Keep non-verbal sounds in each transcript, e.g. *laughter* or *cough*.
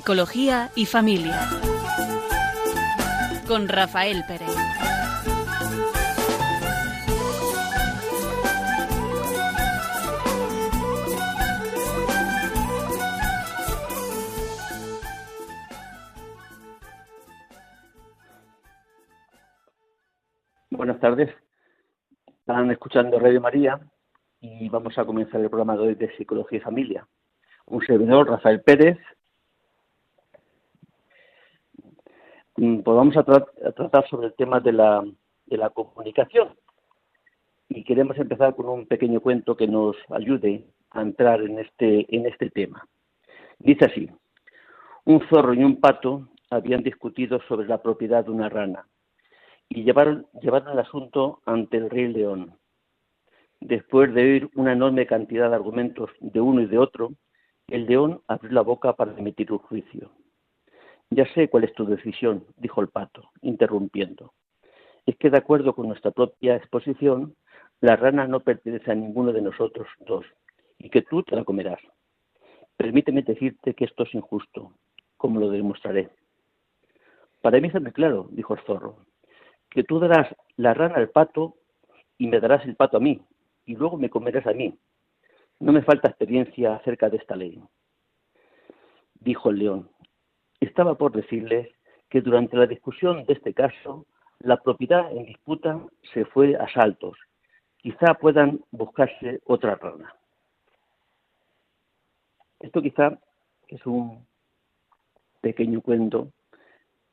Psicología y Familia. Con Rafael Pérez. Buenas tardes. Están escuchando Radio María y vamos a comenzar el programa de hoy de Psicología y Familia. Un servidor, Rafael Pérez. Mm, pues vamos a, tratar sobre el tema de la, de la comunicación. Y queremos empezar con un pequeño cuento que nos ayude a entrar en este, en este tema. Dice así, un zorro y un pato habían discutido sobre la propiedad de una rana y llevaron, llevaron el asunto ante el rey león. Después de oír una enorme cantidad de argumentos de uno y de otro, el león abrió la boca para emitir un juicio. Ya sé cuál es tu decisión, dijo el pato, interrumpiendo. Es que de acuerdo con nuestra propia exposición, la rana no pertenece a ninguno de nosotros dos y que tú te la comerás. Permíteme decirte que esto es injusto, como lo demostraré. Para mí está claro, dijo el zorro, que tú darás la rana al pato y me darás el pato a mí, y luego me comerás a mí. No me falta experiencia acerca de esta ley. Dijo el león. Estaba por decirles que durante la discusión de este caso, la propiedad en disputa se fue a saltos. Quizá puedan buscarse otra rana. Esto quizá es un pequeño cuento,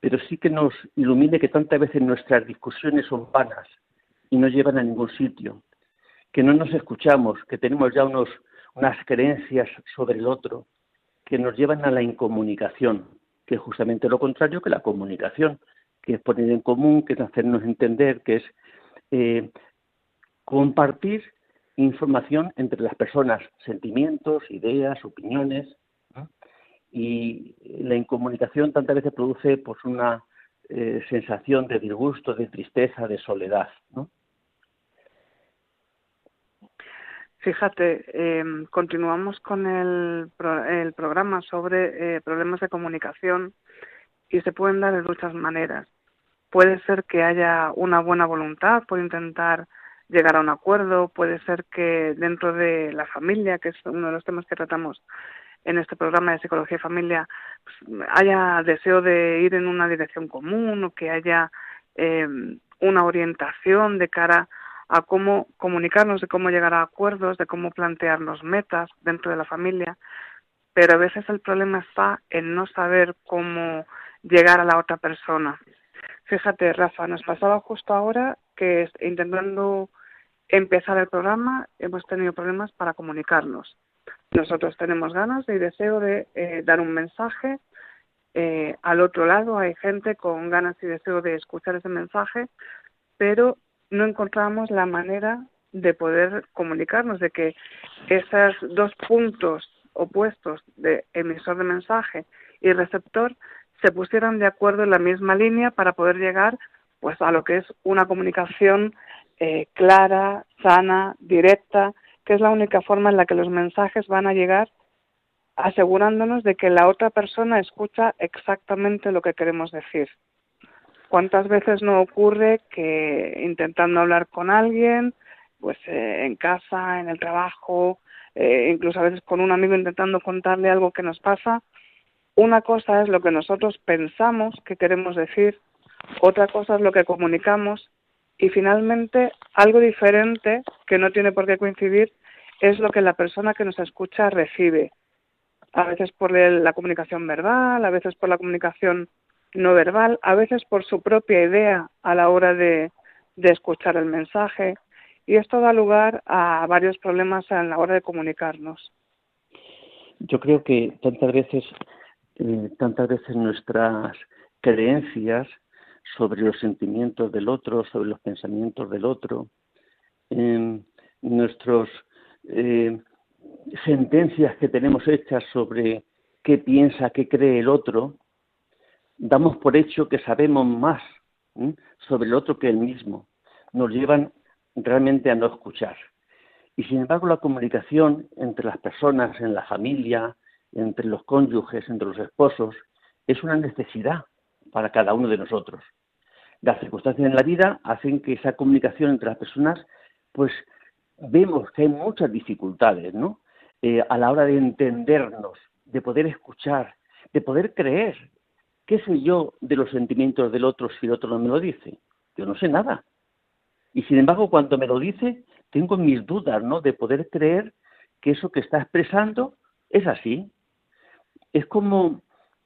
pero sí que nos ilumine que tantas veces nuestras discusiones son vanas y no llevan a ningún sitio, que no nos escuchamos, que tenemos ya unas creencias sobre el otro que nos llevan a la incomunicación, que es justamente lo contrario que la comunicación, que es poner en común, que es hacernos entender, que es eh, compartir información entre las personas, sentimientos, ideas, opiniones. Y la incomunicación tantas veces produce pues una eh, sensación de disgusto, de tristeza, de soledad. Fíjate, eh, continuamos con el, el programa sobre eh, problemas de comunicación y se pueden dar de muchas maneras. Puede ser que haya una buena voluntad por intentar llegar a un acuerdo, puede ser que dentro de la familia, que es uno de los temas que tratamos en este programa de psicología y familia, pues, haya deseo de ir en una dirección común o que haya eh, una orientación de cara a cómo comunicarnos, de cómo llegar a acuerdos, de cómo plantearnos metas dentro de la familia, pero a veces el problema está en no saber cómo llegar a la otra persona. Fíjate, Rafa, nos pasaba justo ahora que intentando empezar el programa hemos tenido problemas para comunicarnos. Nosotros tenemos ganas y deseo de eh, dar un mensaje. Eh, al otro lado hay gente con ganas y deseo de escuchar ese mensaje, pero no encontramos la manera de poder comunicarnos, de que esos dos puntos opuestos de emisor de mensaje y receptor se pusieran de acuerdo en la misma línea para poder llegar pues a lo que es una comunicación eh, clara, sana, directa, que es la única forma en la que los mensajes van a llegar asegurándonos de que la otra persona escucha exactamente lo que queremos decir. ¿Cuántas veces no ocurre que intentando hablar con alguien, pues eh, en casa, en el trabajo, eh, incluso a veces con un amigo intentando contarle algo que nos pasa, una cosa es lo que nosotros pensamos que queremos decir, otra cosa es lo que comunicamos y finalmente algo diferente que no tiene por qué coincidir es lo que la persona que nos escucha recibe. A veces por la comunicación verbal, a veces por la comunicación no verbal, a veces por su propia idea a la hora de, escuchar el mensaje. Y esto da lugar a varios problemas a la hora de comunicarnos. Yo creo que tantas veces, eh, tantas veces nuestras creencias sobre los sentimientos del otro, sobre los pensamientos del otro, eh, nuestras eh, sentencias que tenemos hechas sobre qué piensa, qué cree el otro, damos por hecho que sabemos más sobre el otro que el mismo. Nos llevan realmente a no escuchar. Y sin embargo, la comunicación entre las personas, en la familia, entre los cónyuges, entre los esposos, es una necesidad para cada uno de nosotros. Las circunstancias en la vida hacen que esa comunicación entre las personas, pues vemos que hay muchas dificultades, ¿no? Eh, a la hora de entendernos, de poder escuchar, de poder creer. ¿Qué sé yo de los sentimientos del otro si el otro no me lo dice? Yo no sé nada. Y sin embargo, cuando me lo dice, tengo mis dudas, ¿no? De poder creer que eso que está expresando es así. Es como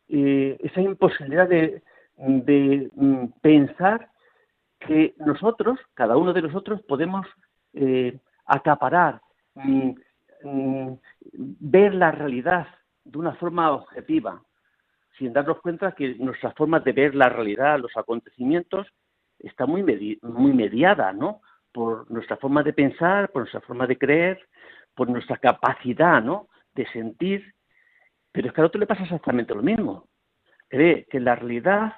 eh, esa imposibilidad de, mm, pensar que nosotros, cada uno de nosotros, podemos eh, acaparar, mm, mm, ver la realidad de una forma objetiva, sin darnos cuenta que nuestra forma de ver la realidad, los acontecimientos, está muy, muy mediada, ¿no? Por nuestra forma de pensar, por nuestra forma de creer, por nuestra capacidad, ¿no? De sentir. Pero es que al otro le pasa exactamente lo mismo. Cree que la realidad,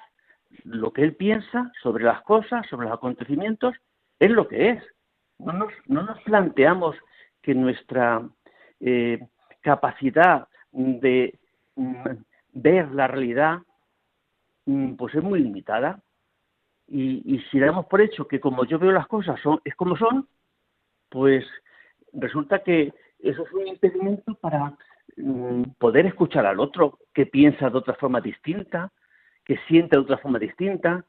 lo que él piensa sobre las cosas, sobre los acontecimientos, es lo que es. No nos, no nos planteamos que nuestra eh, capacidad de mm, ver la realidad mm, pues es muy limitada. Y, si damos por hecho que como yo veo las cosas son es como son pues resulta que eso es un impedimento para mm, poder escuchar al otro que piensa de otra forma distinta que siente de otra forma distinta.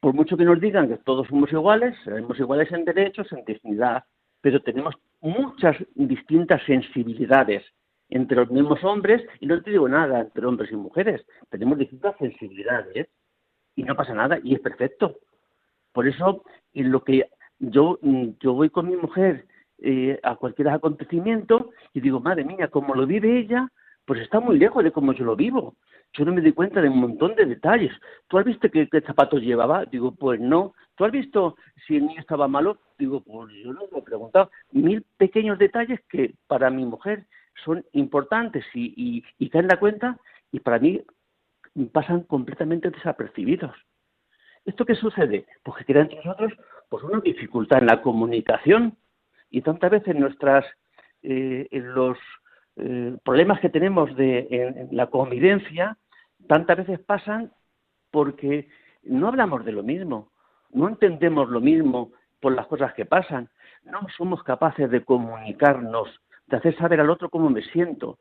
Por mucho que nos digan que todos somos iguales seremos iguales en derechos en dignidad pero tenemos muchas distintas sensibilidades entre los mismos hombres, y no te digo nada entre hombres y mujeres, tenemos distintas sensibilidades y no pasa nada y es perfecto. Por eso, en lo que yo, yo voy con mi mujer eh, a cualquier acontecimiento y digo, madre mía, como lo vive ella, pues está muy lejos de cómo yo lo vivo. Yo no me doy cuenta de un montón de detalles. ¿Tú has visto qué, qué zapatos llevaba? Digo, pues no. ¿Tú has visto si el niño estaba malo? Digo, pues yo no lo he preguntado. Mil pequeños detalles que para mi mujer son importantes y, y, caen en la cuenta y para mí pasan completamente desapercibidos. ¿Esto qué sucede? Pues que crea entre nosotros pues una dificultad en la comunicación y tantas veces nuestras eh, en los eh, problemas que tenemos de, en, la convivencia tantas veces pasan porque no hablamos de lo mismo, no entendemos lo mismo por las cosas que pasan, no somos capaces de comunicarnos de hacer saber al otro cómo me siento.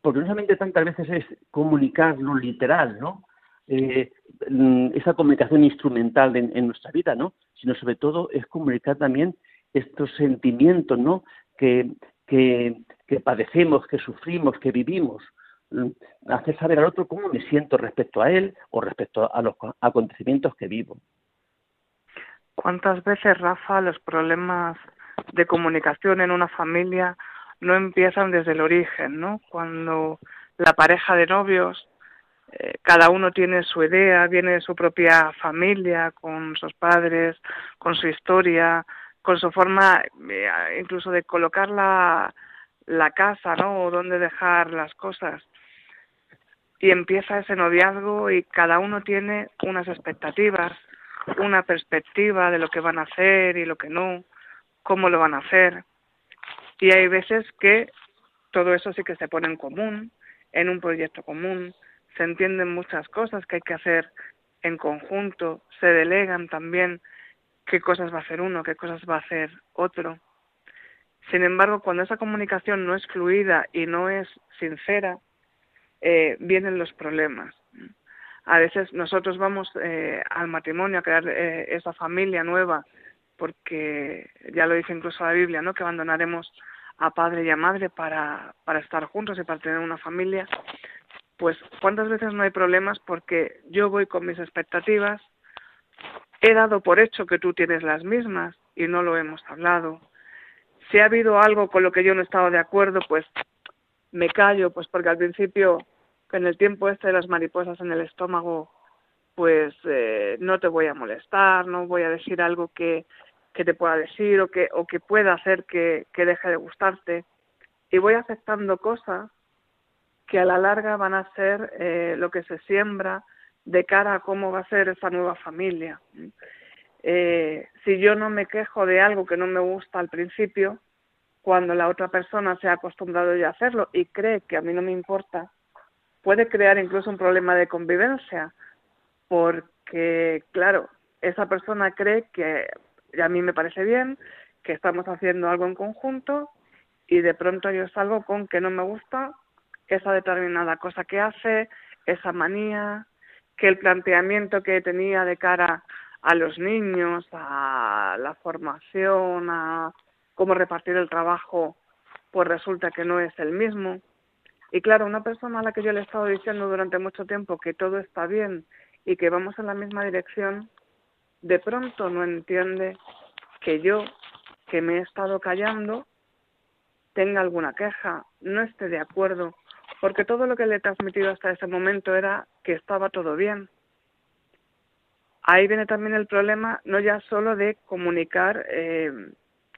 Porque no solamente tantas veces es comunicar lo literal, ¿no? Eh, mm, esa comunicación instrumental en, nuestra vida, ¿no? Sino sobre todo es comunicar también estos sentimientos, ¿no? Que, que, padecemos, que sufrimos, que vivimos. Mm, hacer saber al otro cómo me siento respecto a él o respecto a los acontecimientos que vivo. ¿Cuántas veces, Rafa, los problemas de comunicación en una familia no empiezan desde el origen, ¿no? Cuando la pareja de novios, eh, cada uno tiene su idea, viene de su propia familia, con sus padres, con su historia, con su forma eh, incluso de colocar la, la casa, ¿no? O dónde dejar las cosas. Y empieza ese noviazgo y cada uno tiene unas expectativas, una perspectiva de lo que van a hacer y lo que no, cómo lo van a hacer. Y hay veces que todo eso sí que se pone en común, en un proyecto común, se entienden muchas cosas que hay que hacer en conjunto, se delegan también qué cosas va a hacer uno, qué cosas va a hacer otro. Sin embargo, cuando esa comunicación no es fluida y no es sincera, eh, vienen los problemas. A veces nosotros vamos eh, al matrimonio a crear eh, esa familia nueva, porque ya lo dice incluso la Biblia, ¿no? Que abandonaremos a padre y a madre para, para estar juntos y para tener una familia, pues cuántas veces no hay problemas porque yo voy con mis expectativas, he dado por hecho que tú tienes las mismas y no lo hemos hablado. Si ha habido algo con lo que yo no he estado de acuerdo, pues me callo, pues porque al principio, en el tiempo este de las mariposas en el estómago, pues eh, no te voy a molestar, no voy a decir algo que, que te pueda decir o que, o que pueda hacer que, que deje de gustarte. Y voy aceptando cosas que a la larga van a ser eh, lo que se siembra de cara a cómo va a ser esa nueva familia. Eh, si yo no me quejo de algo que no me gusta al principio, cuando la otra persona se ha acostumbrado ya a hacerlo y cree que a mí no me importa, puede crear incluso un problema de convivencia, porque, claro, esa persona cree que a mí me parece bien, que estamos haciendo algo en conjunto y de pronto yo salgo con que no me gusta esa determinada cosa que hace, esa manía, que el planteamiento que tenía de cara a los niños, a la formación, a cómo repartir el trabajo, pues resulta que no es el mismo. Y claro, una persona a la que yo le he estado diciendo durante mucho tiempo que todo está bien y que vamos en la misma dirección, de pronto no entiende que yo, que me he estado callando, tenga alguna queja, no esté de acuerdo, porque todo lo que le he transmitido hasta ese momento era que estaba todo bien. Ahí viene también el problema, no ya solo de comunicar eh,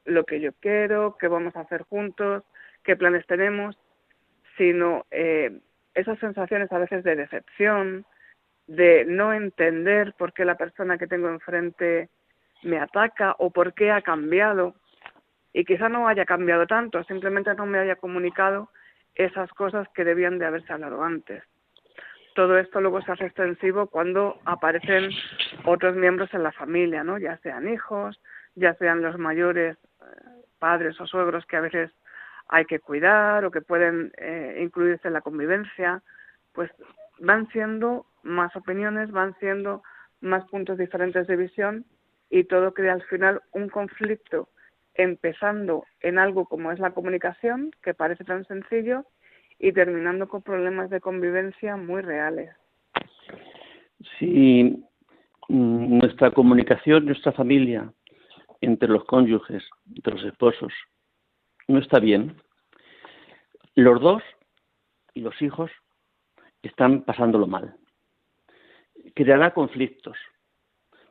lo que yo quiero, qué vamos a hacer juntos, qué planes tenemos, sino eh, esas sensaciones a veces de decepción, de no entender por qué la persona que tengo enfrente me ataca o por qué ha cambiado. Y quizá no haya cambiado tanto, simplemente no me haya comunicado esas cosas que debían de haberse hablado antes. Todo esto luego se hace extensivo cuando aparecen otros miembros en la familia, ¿no? Ya sean hijos, ya sean los mayores eh, padres o suegros que a veces hay que cuidar o que pueden eh, incluirse en la convivencia, pues van siendo más opiniones, van siendo más puntos diferentes de visión y todo crea al final un conflicto empezando en algo como es la comunicación, que parece tan sencillo, y terminando con problemas de convivencia muy reales. Si mm, nuestra comunicación, nuestra familia, entre los cónyuges, entre los esposos, no está bien, los dos y los hijos están pasándolo mal. Creará conflictos,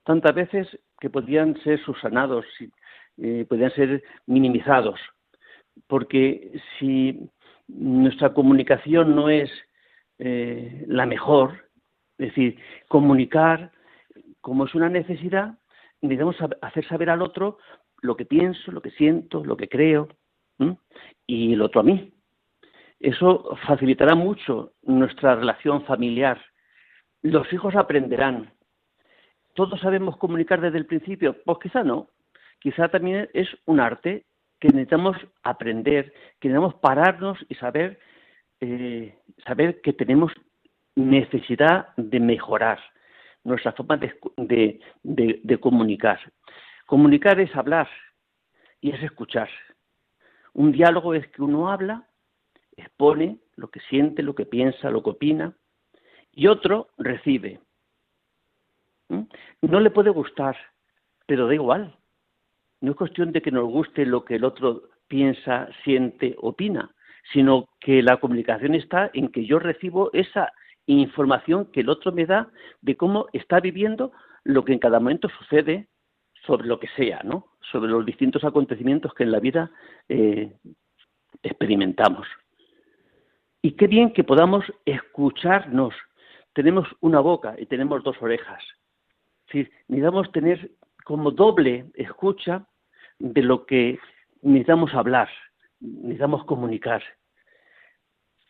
tantas veces que podrían ser subsanados, eh, podrían ser minimizados, porque si nuestra comunicación no es eh, la mejor, es decir, comunicar como es una necesidad, necesitamos hacer saber al otro lo que pienso, lo que siento, lo que creo, y el otro a mí. Eso facilitará mucho nuestra relación familiar. Los hijos aprenderán. ¿Todos sabemos comunicar desde el principio? Pues quizá no. Quizá también es un arte que necesitamos aprender, que necesitamos pararnos y saber, eh, saber que tenemos necesidad de mejorar nuestra forma de, de, comunicar. Comunicar es hablar y es escuchar. Un diálogo es que uno habla, expone lo que siente, lo que piensa, lo que opina, y otro recibe. ¿Mm? No le puede gustar, pero da igual. No es cuestión de que nos guste lo que el otro piensa, siente, opina, sino que la comunicación está en que yo recibo esa información que el otro me da de cómo está viviendo lo que en cada momento sucede sobre lo que sea, ¿no? Sobre los distintos acontecimientos que en la vida eh, experimentamos. Y qué bien que podamos escucharnos. Tenemos una boca y tenemos dos orejas. Sí, necesitamos tener como doble escucha de lo que necesitamos hablar, necesitamos comunicar.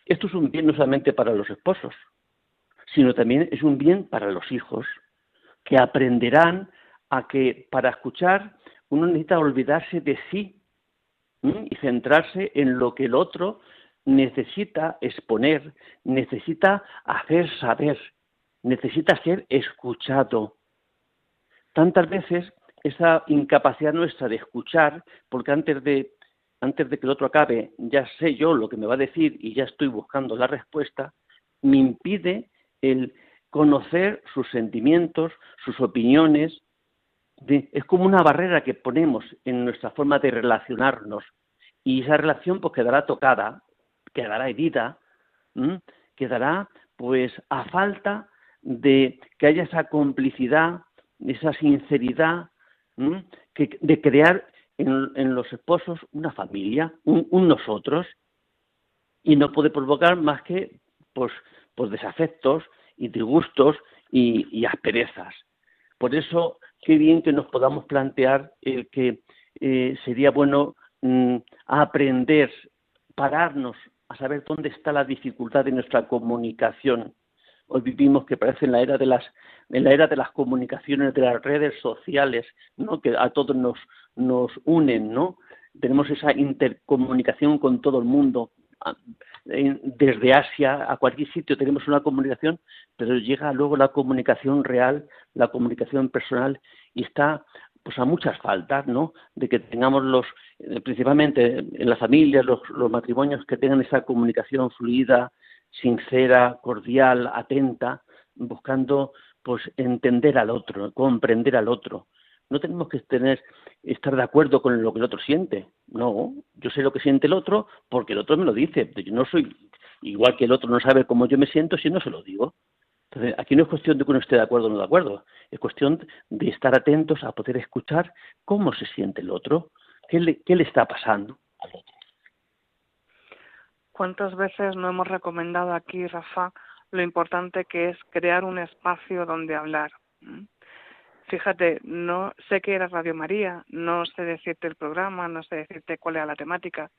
Esto es un bien no solamente para los esposos, sino también es un bien para los hijos, que aprenderán a que para escuchar uno necesita olvidarse de sí y centrarse en lo que el otro necesita exponer, necesita hacer saber, necesita ser escuchado. Tantas veces esa incapacidad nuestra de escuchar, porque antes de, antes de que el otro acabe, ya sé yo lo que me va a decir y ya estoy buscando la respuesta, me impide el conocer sus sentimientos, sus opiniones. es como una barrera que ponemos en nuestra forma de relacionarnos y esa relación pues quedará tocada, quedará herida, quedará pues a falta de que haya esa complicidad, esa sinceridad, de crear en, los esposos una familia, un, nosotros, y no puede provocar más que pues, pues desafectos y disgustos y, asperezas. Por eso, qué bien que nos podamos plantear el que eh, sería bueno mm, aprender, pararnos, a saber dónde está la dificultad de nuestra comunicación. Hoy vivimos que parece en la era de las en la era de las comunicaciones de las redes sociales, ¿no? que a todos nos nos unen, ¿no? Tenemos esa intercomunicación con todo el mundo. Desde Asia a cualquier sitio tenemos una comunicación, pero llega luego la comunicación real, la comunicación personal y está pues a muchas faltas, ¿no? De que tengamos los, eh, principalmente en las familias, los, matrimonios que tengan esa comunicación fluida, sincera, cordial, atenta, buscando pues entender al otro, comprender al otro. No tenemos que tener, estar de acuerdo con lo que el otro siente. No, yo sé lo que siente el otro porque el otro me lo dice. Yo no soy igual que el otro no sabe cómo yo me siento si no se lo digo. Entonces, aquí no es cuestión de que uno esté de acuerdo o no de acuerdo, es cuestión de estar atentos a poder escuchar cómo se siente el otro, qué le, qué le está pasando al otro. ¿Cuántas veces no hemos recomendado aquí, Rafa, lo importante que es crear un espacio donde hablar? ¿Mm? Fíjate, no sé qué era Radio María, no sé decirte el programa, no sé decirte cuál era la temática,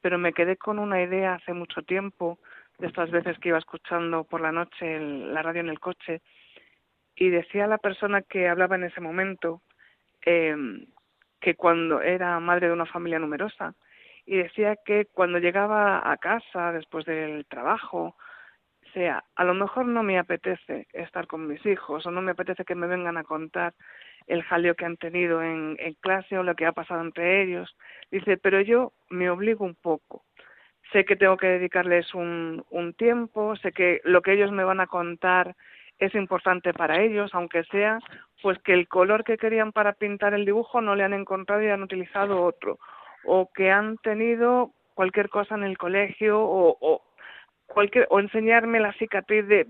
pero me quedé con una idea hace mucho tiempo de estas veces que iba escuchando por la noche la radio en el coche y decía la persona que hablaba en ese momento em, que cuando era madre de una familia numerosa y decía que cuando llegaba a casa después del trabajo sea a lo mejor no me apetece estar con mis hijos o no me apetece que me vengan a contar el jaleo que han tenido en, en clase o lo que ha pasado entre ellos dice pero yo me obligo un poco sé que tengo que dedicarles un, un tiempo, sé que lo que ellos me van a contar es importante para ellos, aunque sea pues que el color que querían para pintar el dibujo no le han encontrado y han utilizado otro, o que han tenido cualquier cosa en el colegio o, o cualquier o enseñarme la cicatriz de,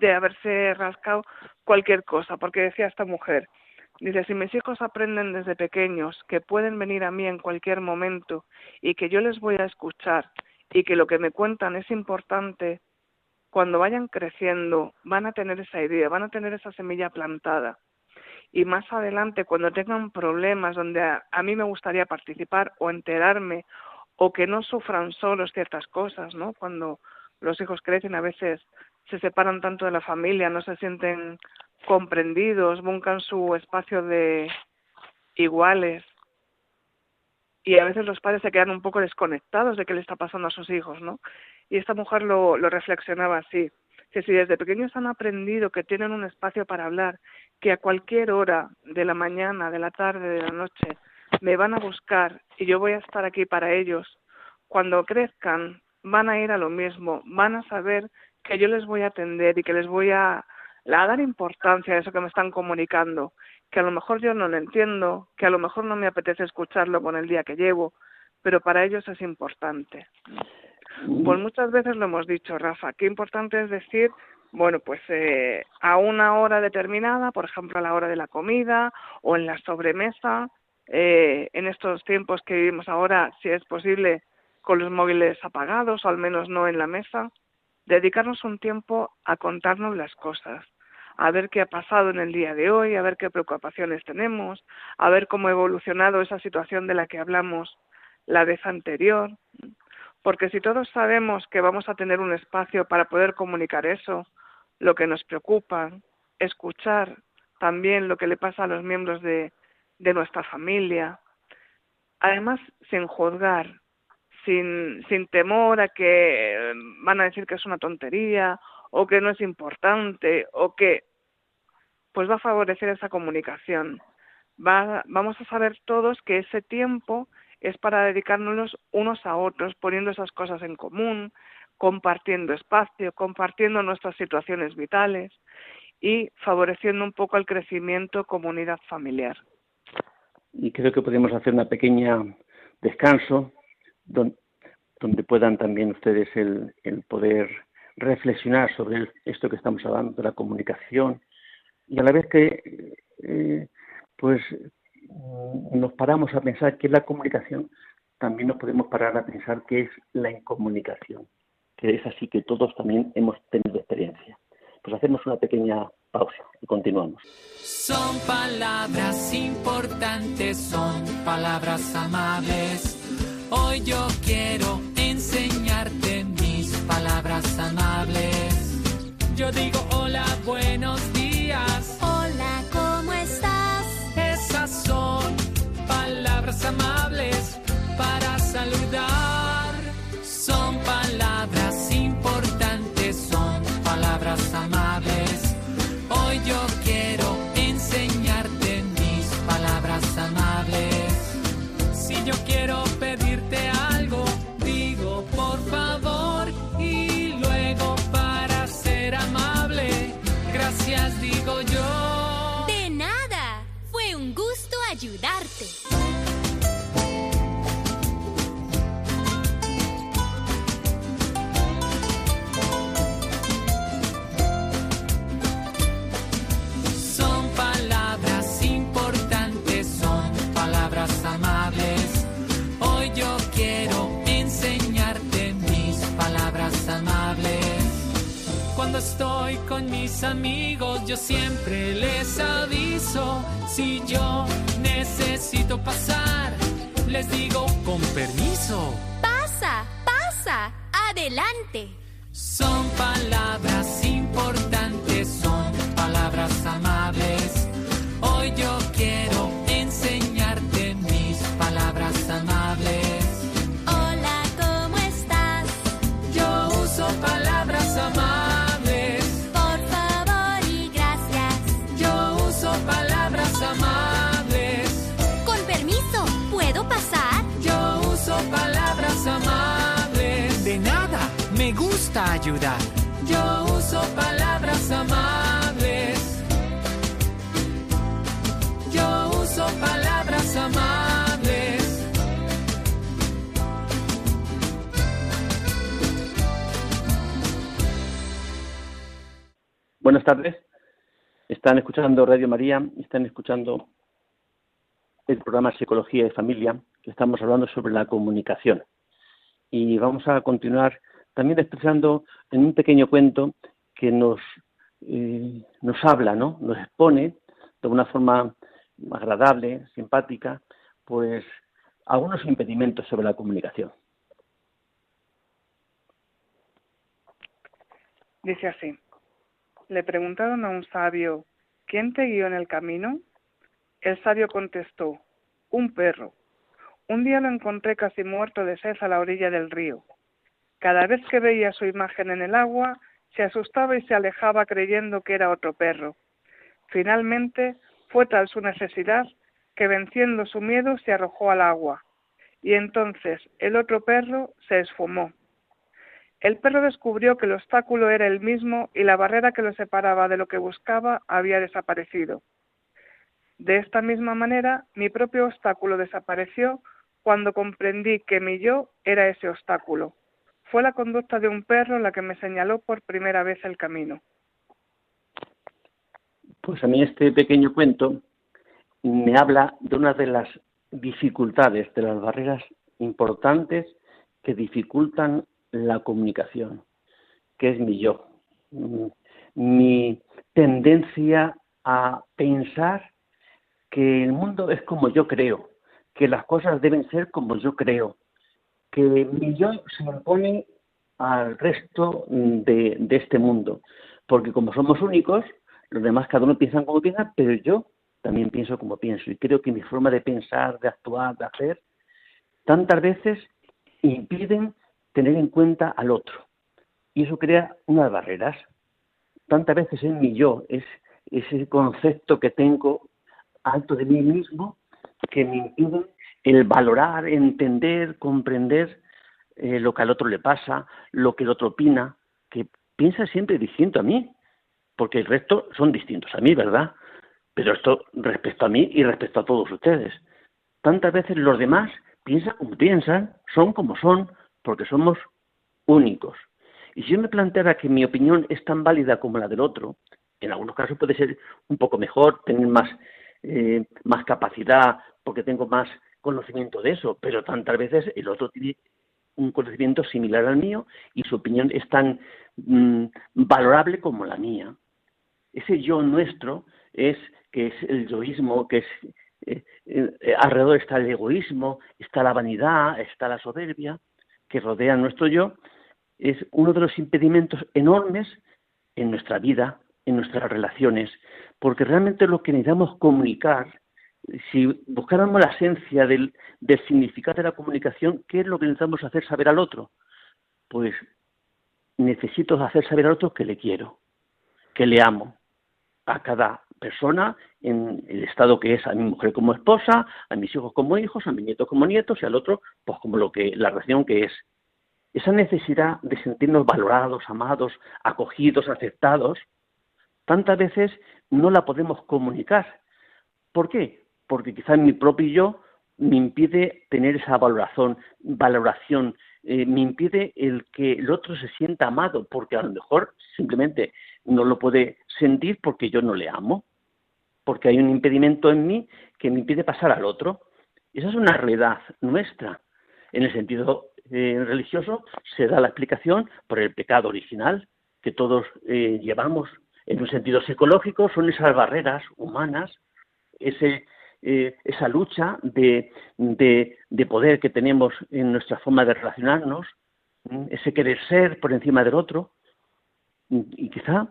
de haberse rascado cualquier cosa, porque decía esta mujer, Dice, si mis hijos aprenden desde pequeños que pueden venir a mí en cualquier momento y que yo les voy a escuchar y que lo que me cuentan es importante, cuando vayan creciendo van a tener esa idea, van a tener esa semilla plantada. Y más adelante, cuando tengan problemas donde a, mí me gustaría participar o enterarme o que no sufran solos ciertas cosas, ¿no? Cuando los hijos crecen a veces se separan tanto de la familia, no se sienten comprendidos, buscan su espacio de iguales y a veces los padres se quedan un poco desconectados de qué le está pasando a sus hijos, ¿no? Y esta mujer lo, lo reflexionaba así, que si desde pequeños han aprendido que tienen un espacio para hablar, que a cualquier hora de la mañana, de la tarde, de la noche, me van a buscar y yo voy a estar aquí para ellos, cuando crezcan van a ir a lo mismo, van a saber que yo les voy a atender y que les voy a, a dar importancia a eso que me están comunicando que a lo mejor yo no lo entiendo, que a lo mejor no me apetece escucharlo con el día que llevo, pero para ellos es importante. Pues muchas veces lo hemos dicho, Rafa, qué importante es decir, bueno, pues eh, a una hora determinada, por ejemplo a la hora de la comida o en la sobremesa, eh, en estos tiempos que vivimos ahora, si es posible, con los móviles apagados o al menos no en la mesa, dedicarnos un tiempo a contarnos las cosas, a ver qué ha pasado en el día de hoy, a ver qué preocupaciones tenemos, a ver cómo ha evolucionado esa situación de la que hablamos la vez anterior. Porque si todos sabemos que vamos a tener un espacio para poder comunicar eso, lo que nos preocupa, escuchar también lo que le pasa a los miembros de, de nuestra familia, además sin juzgar, sin, sin temor a que van a decir que es una tontería o que no es importante o que pues va a favorecer esa comunicación. Va, vamos a saber todos que ese tiempo es para dedicarnos unos a otros, poniendo esas cosas en común, compartiendo espacio, compartiendo nuestras situaciones vitales y favoreciendo un poco el crecimiento comunidad familiar. Y creo que podemos hacer una pequeña descanso donde, donde puedan también ustedes el, el poder reflexionar sobre esto que estamos hablando de la comunicación y a la vez que eh, pues nos paramos a pensar qué es la comunicación, también nos podemos parar a pensar qué es la incomunicación, que es así que todos también hemos tenido experiencia. Pues hacemos una pequeña pausa y continuamos. Son palabras importantes, son palabras amables Hoy yo quiero palabras amables. Yo digo hola, buenos días. Hola, ¿cómo estás? Esas son palabras amables para saludar. Son palabras mis amigos, yo siempre les aviso. Si yo necesito pasar, les digo con permiso. Pasa, pasa. Adelante. Son palabras importantes, ayudar. Yo uso palabras amables. Yo uso palabras amables. Buenas tardes. Están escuchando Radio María, están escuchando el programa Psicología y Familia, que estamos hablando sobre la comunicación. Y vamos a continuar también expresando en un pequeño cuento que nos, eh, nos habla, ¿no? nos expone de una forma agradable, simpática, pues algunos impedimentos sobre la comunicación. Dice así. Le preguntaron a un sabio, ¿quién te guió en el camino? El sabio contestó, un perro. Un día lo encontré casi muerto de sed a la orilla del río. Cada vez que veía su imagen en el agua, se asustaba y se alejaba creyendo que era otro perro. Finalmente, fue tal su necesidad que venciendo su miedo se arrojó al agua. Y entonces el otro perro se esfumó. El perro descubrió que el obstáculo era el mismo y la barrera que lo separaba de lo que buscaba había desaparecido. De esta misma manera, mi propio obstáculo desapareció cuando comprendí que mi yo era ese obstáculo. Fue la conducta de un perro la que me señaló por primera vez el camino. Pues a mí este pequeño cuento me habla de una de las dificultades, de las barreras importantes que dificultan la comunicación, que es mi yo, mi tendencia a pensar que el mundo es como yo creo, que las cosas deben ser como yo creo, que mi yo se impone al resto de, de este mundo, porque como somos únicos, los demás cada uno piensan como piensa, pero yo también pienso como pienso y creo que mi forma de pensar, de actuar, de hacer, tantas veces impiden tener en cuenta al otro. Y eso crea unas barreras. Tantas veces en mi yo es ese concepto que tengo alto de mí mismo que me impide el valorar, entender, comprender eh, lo que al otro le pasa, lo que el otro opina, que piensa siempre distinto a mí, porque el resto son distintos a mí, ¿verdad? Pero esto respecto a mí y respecto a todos ustedes. Tantas veces los demás piensan como piensan, son como son, porque somos únicos. Y si yo me planteara que mi opinión es tan válida como la del otro, en algunos casos puede ser un poco mejor, tener más, eh, más capacidad, porque tengo más conocimiento de eso, pero tantas veces el otro tiene un conocimiento similar al mío y su opinión es tan mm, valorable como la mía. Ese yo nuestro es que es el yoísmo, que es eh, eh, alrededor está el egoísmo, está la vanidad, está la soberbia que rodea nuestro yo, es uno de los impedimentos enormes en nuestra vida, en nuestras relaciones, porque realmente lo que necesitamos comunicar, si buscáramos la esencia del, del significado de la comunicación, ¿qué es lo que necesitamos hacer saber al otro? Pues necesito hacer saber al otro que le quiero, que le amo, a cada persona en el estado que es a mi mujer como esposa, a mis hijos como hijos, a mis nietos como nietos y al otro pues como lo que la relación que es. Esa necesidad de sentirnos valorados, amados, acogidos, aceptados, tantas veces no la podemos comunicar. ¿Por qué? Porque quizás mi propio yo me impide tener esa valoración, valoración, eh, me impide el que el otro se sienta amado, porque a lo mejor simplemente no lo puede sentir porque yo no le amo, porque hay un impedimento en mí que me impide pasar al otro. Esa es una realidad nuestra. En el sentido eh, religioso se da la explicación por el pecado original que todos eh, llevamos. En un sentido psicológico son esas barreras humanas, ese, eh, esa lucha de, de, de, poder que tenemos en nuestra forma de relacionarnos, ese querer ser por encima del otro, y quizá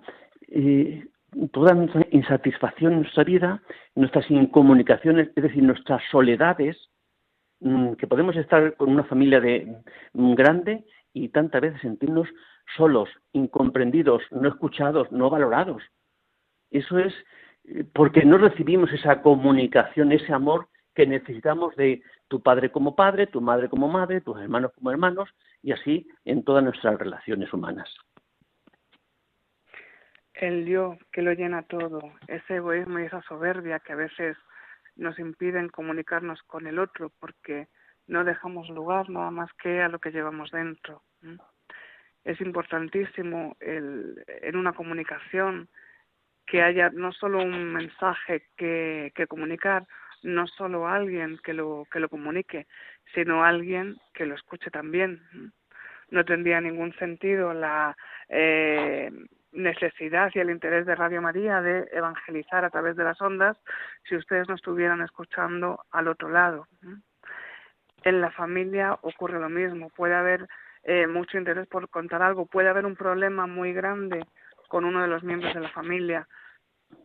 eh, toda nuestra insatisfacción en nuestra vida, nuestras incomunicaciones, es decir, nuestras soledades, que podemos estar con una familia de mm, grande y tantas veces sentirnos solos, incomprendidos, no escuchados, no valorados. Eso es porque no recibimos esa comunicación, ese amor que necesitamos de tu padre como padre, tu madre como madre, tus hermanos como hermanos, y así en todas nuestras relaciones humanas el yo que lo llena todo, ese egoísmo y esa soberbia que a veces nos impiden comunicarnos con el otro porque no dejamos lugar nada más que a lo que llevamos dentro. Es importantísimo el, en una comunicación que haya no solo un mensaje que, que comunicar, no solo alguien que lo, que lo comunique, sino alguien que lo escuche también. No tendría ningún sentido la eh, necesidad y el interés de Radio María de evangelizar a través de las ondas si ustedes no estuvieran escuchando al otro lado. En la familia ocurre lo mismo, puede haber eh, mucho interés por contar algo, puede haber un problema muy grande con uno de los miembros de la familia,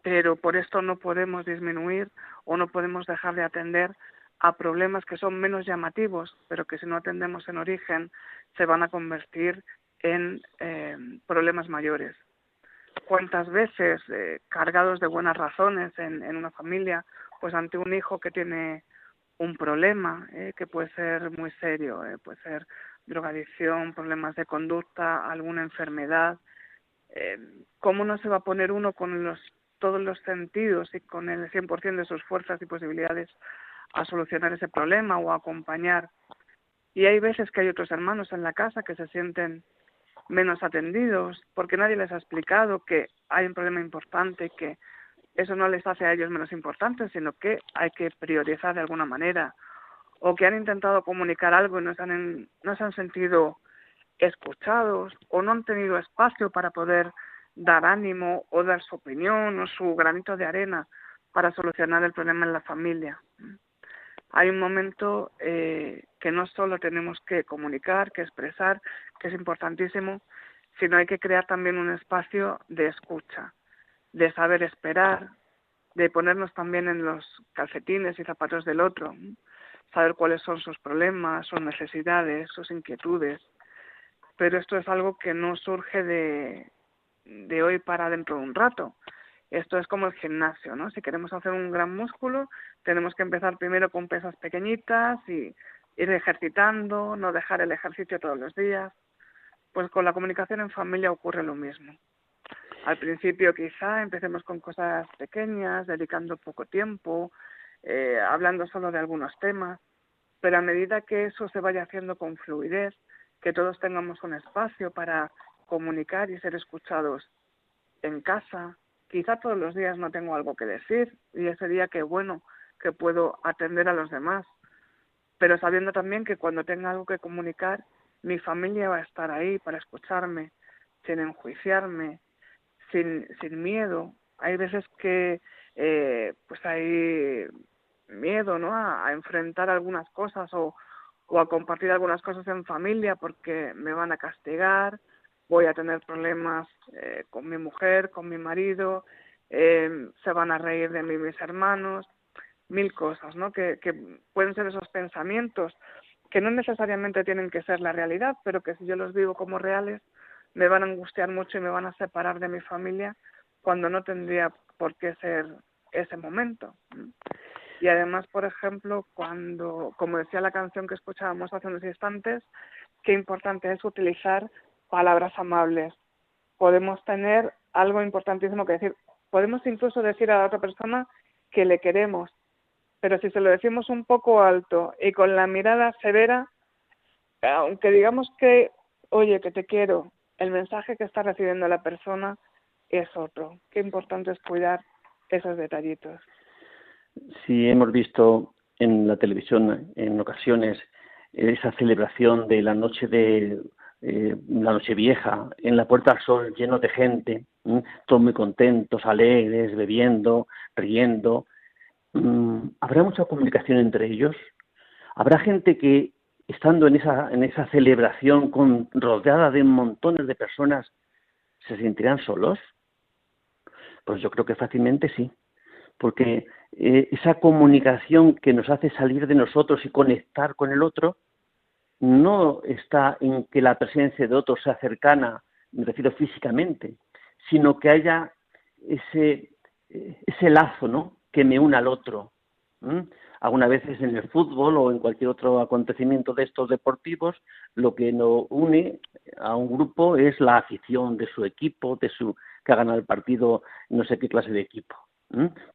pero por esto no podemos disminuir o no podemos dejar de atender a problemas que son menos llamativos, pero que si no atendemos en origen se van a convertir en eh, problemas mayores. Cuántas veces eh, cargados de buenas razones en, una familia, pues ante un hijo que tiene un problema eh, que puede ser muy serio, eh, puede ser drogadicción, problemas de conducta, alguna enfermedad, eh, ¿cómo no se va a poner uno con los, todos los sentidos y con el 100% de sus fuerzas y posibilidades a solucionar ese problema o a acompañar? Y hay veces que hay otros hermanos en la casa que se sienten menos atendidos, porque nadie les ha explicado que hay un problema importante, que eso no les hace a ellos menos importantes, sino que hay que priorizar de alguna manera, o que han intentado comunicar algo y no se han, no se han sentido escuchados, o no han tenido espacio para poder dar ánimo o dar su opinión o su granito de arena para solucionar el problema en la familia. Hay un momento eh, que no solo tenemos que comunicar, que expresar, que es importantísimo, sino hay que crear también un espacio de escucha, de saber esperar, de ponernos también en los calcetines y zapatos del otro, saber cuáles son sus problemas, sus necesidades, sus inquietudes. Pero esto es algo que no surge de, hoy para dentro de un rato. Esto es como el gimnasio, ¿no? Si queremos hacer un gran músculo, tenemos que empezar primero con pesas pequeñitas y ir ejercitando, no dejar el ejercicio todos los días. Pues con la comunicación en familia ocurre lo mismo. Al principio quizá empecemos con cosas pequeñas, dedicando poco tiempo, eh, hablando solo de algunos temas, pero a medida que eso se vaya haciendo con fluidez, que todos tengamos un espacio para comunicar y ser escuchados en casa, quizá todos los días no tengo algo que decir y ese día que bueno que puedo atender a los demás pero sabiendo también que cuando tenga algo que comunicar, mi familia va a estar ahí para escucharme, sin enjuiciarme, sin, sin miedo. Hay veces que eh, pues hay miedo, ¿no? A, enfrentar algunas cosas o, o a compartir algunas cosas en familia porque me van a castigar, voy a tener problemas eh, con mi mujer, con mi marido, eh, se van a reír de mí mis hermanos, mil cosas, ¿no? Que, que pueden ser esos pensamientos que no necesariamente tienen que ser la realidad, pero que si yo los vivo como reales, me van a angustiar mucho y me van a separar de mi familia cuando no tendría por qué ser ese momento. Y además, por ejemplo, cuando, como decía la canción que escuchábamos hace unos instantes, qué importante es utilizar palabras amables. Podemos tener algo importantísimo que decir. Podemos incluso decir a la otra persona que le queremos, pero si se lo decimos un poco alto y con la mirada severa, aunque digamos que, oye, que te quiero, el mensaje que está recibiendo la persona es otro. Qué importante es cuidar esos detallitos. Sí, hemos visto en la televisión en ocasiones esa celebración de la noche de eh, la noche vieja, en la Puerta al Sol lleno de gente, todos muy contentos, alegres, bebiendo, riendo. Mm, ¿Habrá mucha comunicación entre ellos? ¿Habrá gente que estando en esa, en esa celebración con, rodeada de montones de personas se sentirán solos? Pues yo creo que fácilmente sí, porque eh, esa comunicación que nos hace salir de nosotros y conectar con el otro no está en que la presencia de otro sea cercana, me refiero físicamente, sino que haya ese, eh, lazo ¿no? que me una al otro. Algunas veces en el fútbol o en cualquier otro acontecimiento de estos deportivos, lo que nos une a un grupo es la afición de su equipo, de su que ha ganado el partido, no sé qué clase de equipo.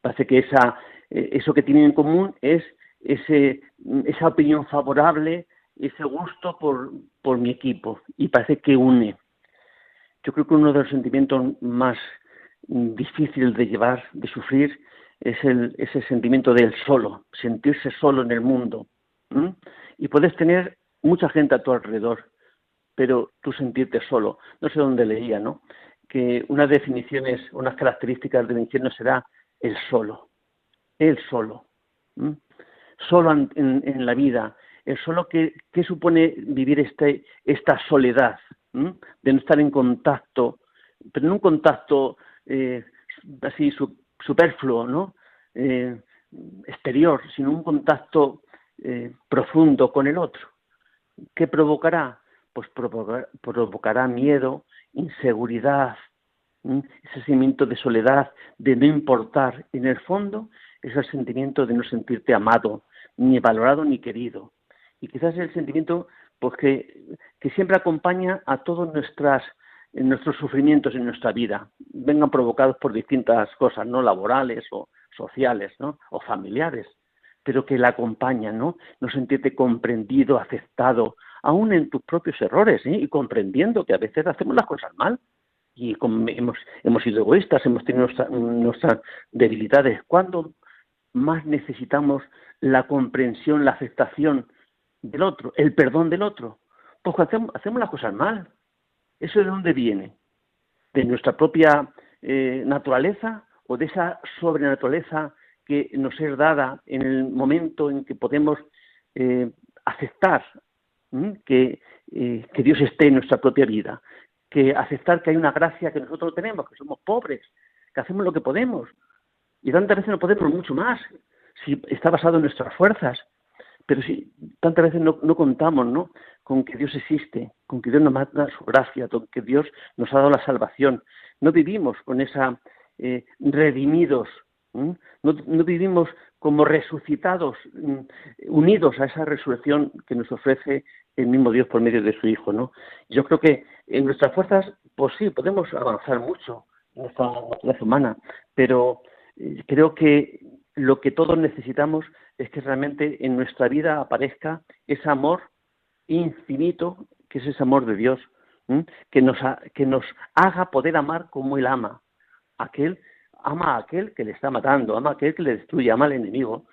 Parece que esa, eh, eso que tienen en común es ese, esa opinión favorable, ese gusto por, por mi equipo y parece que une. Yo creo que uno de los sentimientos más difíciles de llevar, de sufrir, es el, ese sentimiento del solo, sentirse solo en el mundo. Y puedes tener mucha gente a tu alrededor, pero tú sentirte solo. No sé dónde leía, ¿no? Que unas definiciones, unas características del infierno será el solo, el solo. Solo en, la vida, el solo que, supone vivir este, esta soledad, de no estar en contacto, pero no un contacto eh, así superfluo, ¿no? Eh, exterior, sino un contacto eh, profundo con el otro. ¿Qué provocará? Pues provocará miedo, inseguridad, ese sentimiento de soledad, de no importar. En el fondo es el sentimiento de no sentirte amado, ni valorado, ni querido. Y quizás es el sentimiento pues, que, siempre acompaña a todos nuestras nuestros sufrimientos en nuestra vida vengan provocados por distintas cosas, no laborales o sociales, ¿no? o familiares, pero que la acompañan, ¿no? No sentirte comprendido, aceptado, aún en tus propios errores, ¿eh? y comprendiendo que a veces hacemos las cosas mal y hemos, hemos sido egoístas, hemos tenido nuestras debilidades. ¿Cuándo más necesitamos la comprensión, la aceptación del otro, el perdón del otro? Pues hacemos, hacemos las cosas mal, ¿Eso de dónde viene? ¿De nuestra propia eh, naturaleza o de esa sobrenaturaleza que nos es dada en el momento en que podemos eh, aceptar que, eh, que Dios esté en nuestra propia vida? Que aceptar que hay una gracia que nosotros tenemos, que somos pobres, que hacemos lo que podemos. Y tantas veces no podemos mucho más, si está basado en nuestras fuerzas. Pero si tantas veces no, no contamos, ¿no? con que Dios existe, con que Dios nos manda su gracia, con que Dios nos ha dado la salvación. No vivimos con esa eh, redimidos, no, vivimos como resucitados, unidos a esa resurrección que nos ofrece el mismo Dios por medio de su Hijo. ¿no? Yo creo que en nuestras fuerzas, pues sí, podemos avanzar mucho en nuestra naturaleza humana, pero eh, creo que lo que todos necesitamos es que realmente en nuestra vida aparezca ese amor infinito, que es ese amor de Dios, que nos, que nos haga poder amar como Él ama. Aquel ama a aquel que le está matando, ama a aquel que le destruye, ama al enemigo.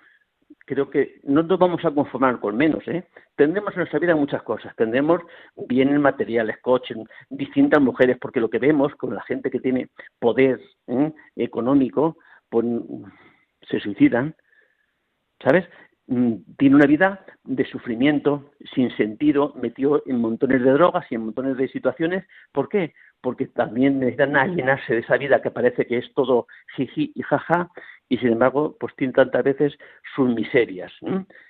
Creo que no nos vamos a conformar con menos. ¿eh? Tendremos en nuestra vida muchas cosas. Tendremos bienes materiales, coches, distintas mujeres, porque lo que vemos con la gente que tiene poder ¿eh? económico, pues, se suicidan, ¿sabes? Mm, tiene una vida de sufrimiento, sin sentido, metido en montones de drogas y en montones de situaciones. ¿Por qué? Porque también necesitan alienarse de esa vida que parece que es todo jiji y jaja y sin embargo pues tienen tantas veces sus miserias.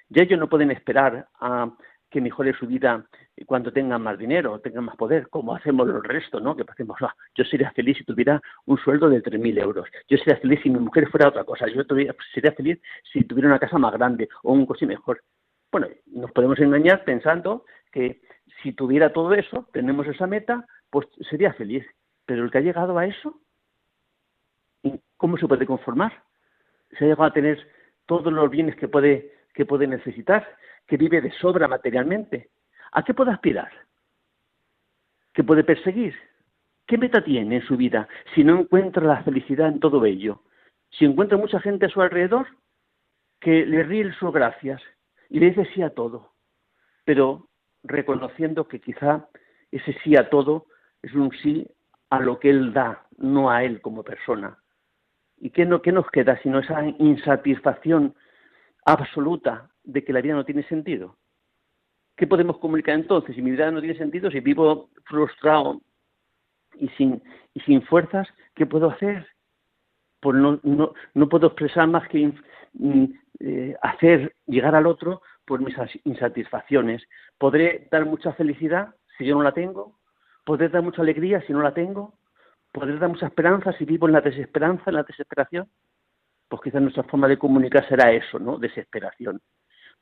Ya ellos no pueden esperar a que mejore su vida cuando tengan más dinero, tengan más poder, como hacemos los restos, ¿no? Que hacemos, ah, yo sería feliz si tuviera un sueldo de 3.000 euros, yo sería feliz si mi mujer fuera otra cosa, yo sería feliz si tuviera una casa más grande o un coche mejor. Bueno, nos podemos engañar pensando que si tuviera todo eso, tenemos esa meta, pues sería feliz. Pero el que ha llegado a eso, ¿cómo se puede conformar? Se ha llegado a tener todos los bienes que puede, que puede necesitar que vive de sobra materialmente, ¿a qué puede aspirar? ¿Qué puede perseguir? ¿Qué meta tiene en su vida si no encuentra la felicidad en todo ello? Si encuentra mucha gente a su alrededor que le ríe sus gracias y le dice sí a todo, pero reconociendo que quizá ese sí a todo es un sí a lo que él da, no a él como persona. ¿Y qué, no, nos queda sino esa insatisfacción absoluta de que la vida no tiene sentido. ¿Qué podemos comunicar entonces? Si mi vida no tiene sentido, si vivo frustrado y sin, y sin fuerzas, ¿qué puedo hacer? Pues no, no, no puedo expresar más que mm, eh, hacer llegar al otro por mis insatisfacciones. Podré dar mucha felicidad si yo no la tengo, podré dar mucha alegría si no la tengo, podré dar mucha esperanza si vivo en la desesperanza, en la desesperación. Pues quizás nuestra forma de comunicar será eso, ¿no? Desesperación.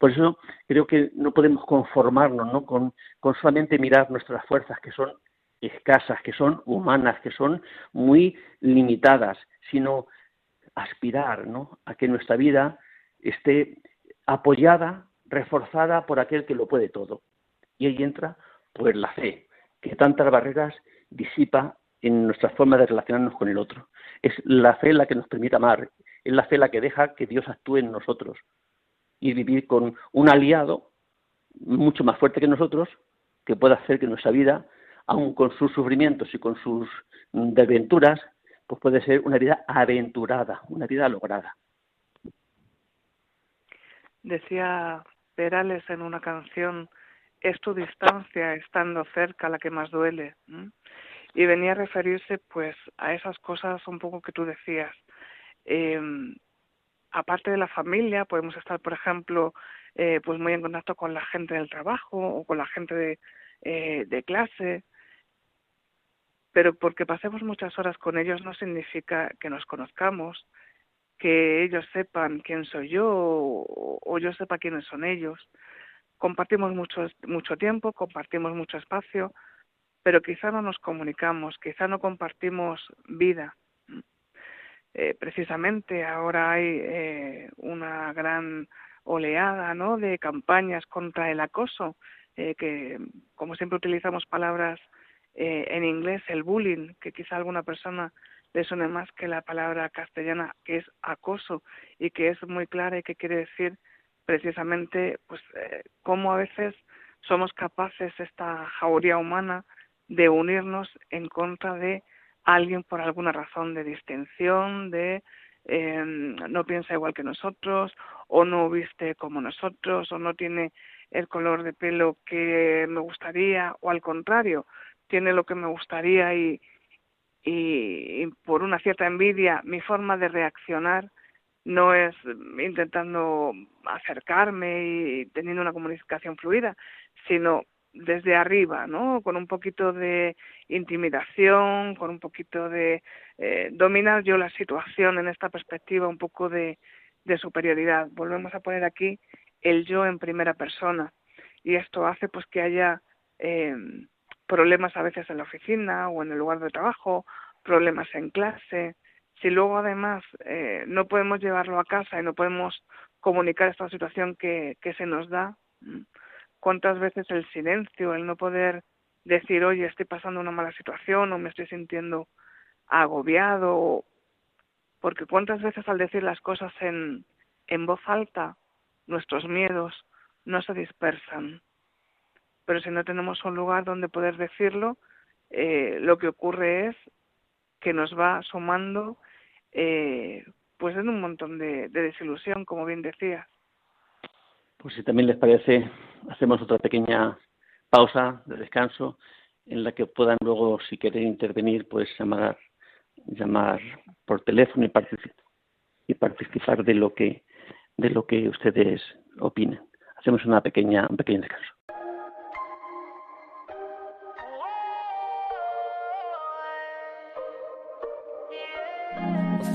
Por eso creo que no podemos conformarnos ¿no? Con, solamente mirar nuestras fuerzas, que son escasas, que son humanas, que son muy limitadas, sino aspirar ¿no? a que nuestra vida esté apoyada, reforzada por aquel que lo puede todo. Y ahí entra pues la fe, que tantas barreras disipa en nuestra forma de relacionarnos con el otro. Es la fe la que nos permite amar, es la fe la que deja que Dios actúe en nosotros, y vivir con un aliado mucho más fuerte que nosotros, que pueda hacer que nuestra vida, aun con sus sufrimientos y con sus desventuras, pues puede ser una vida aventurada, una vida lograda. Decía Perales en una canción, es tu distancia estando cerca la que más duele. Y venía a referirse pues a esas cosas un poco que tú decías. Eh, aparte de la familia, podemos estar, por ejemplo, eh, pues muy en contacto con la gente del trabajo o con la gente de, eh, de clase, pero porque pasemos muchas horas con ellos no significa que nos conozcamos, que ellos sepan quién soy yo o yo sepa quiénes son ellos. Compartimos mucho, mucho tiempo, compartimos mucho espacio, pero quizá no nos comunicamos, quizá no compartimos vida. Eh, precisamente ahora hay eh, una gran oleada ¿no? de campañas contra el acoso, eh, que como siempre utilizamos palabras en inglés, el bullying, que quizá a alguna persona le suene más que la palabra castellana, que es acoso y que es muy clara y que quiere decir precisamente pues cómo a veces somos capaces esta jauría humana de unirnos en contra de alguien por alguna razón de distinción, de eh, no piensa igual que nosotros, o no viste como nosotros, o no tiene el color de pelo que me gustaría, o al contrario, tiene lo que me gustaría y, y, por una cierta envidia mi forma de reaccionar no es intentando acercarme y teniendo una comunicación fluida, sino desde arriba, ¿no? Con un poquito de intimidación, con un poquito de eh, dominar yo la situación en esta perspectiva, un poco de, de superioridad. Volvemos a poner aquí el yo en primera persona y esto hace pues que haya eh, problemas a veces en la oficina o en el lugar de trabajo, problemas en clase. Si luego además eh, no podemos llevarlo a casa y no podemos comunicar esta situación que, que se nos da, cuántas veces el silencio, el no poder decir, oye, estoy pasando una mala situación o me estoy sintiendo agobiado, porque cuántas veces al decir las cosas en, en voz alta, nuestros miedos no se dispersan. Pero si no tenemos un lugar donde poder decirlo, eh, lo que ocurre es que nos va sumando eh, pues en un montón de, de desilusión, como bien decías. Pues si también les parece, hacemos otra pequeña pausa de descanso en la que puedan luego, si quieren intervenir, pues llamar, llamar por teléfono y participar, y participar de lo que de lo que ustedes opinen. Hacemos una pequeña, un pequeño descanso.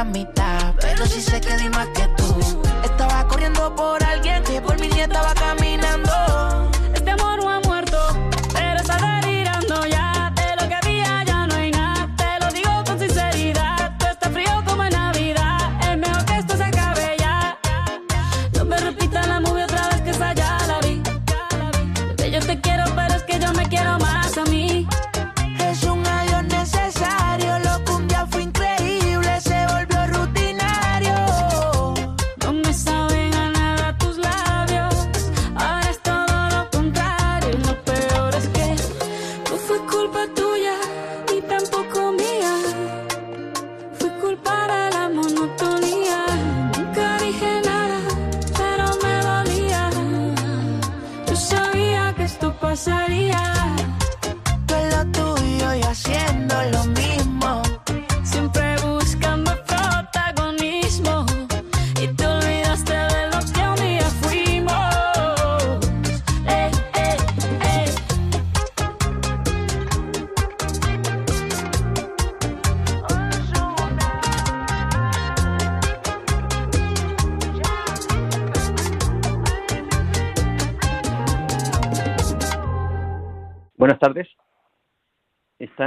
es que Buenas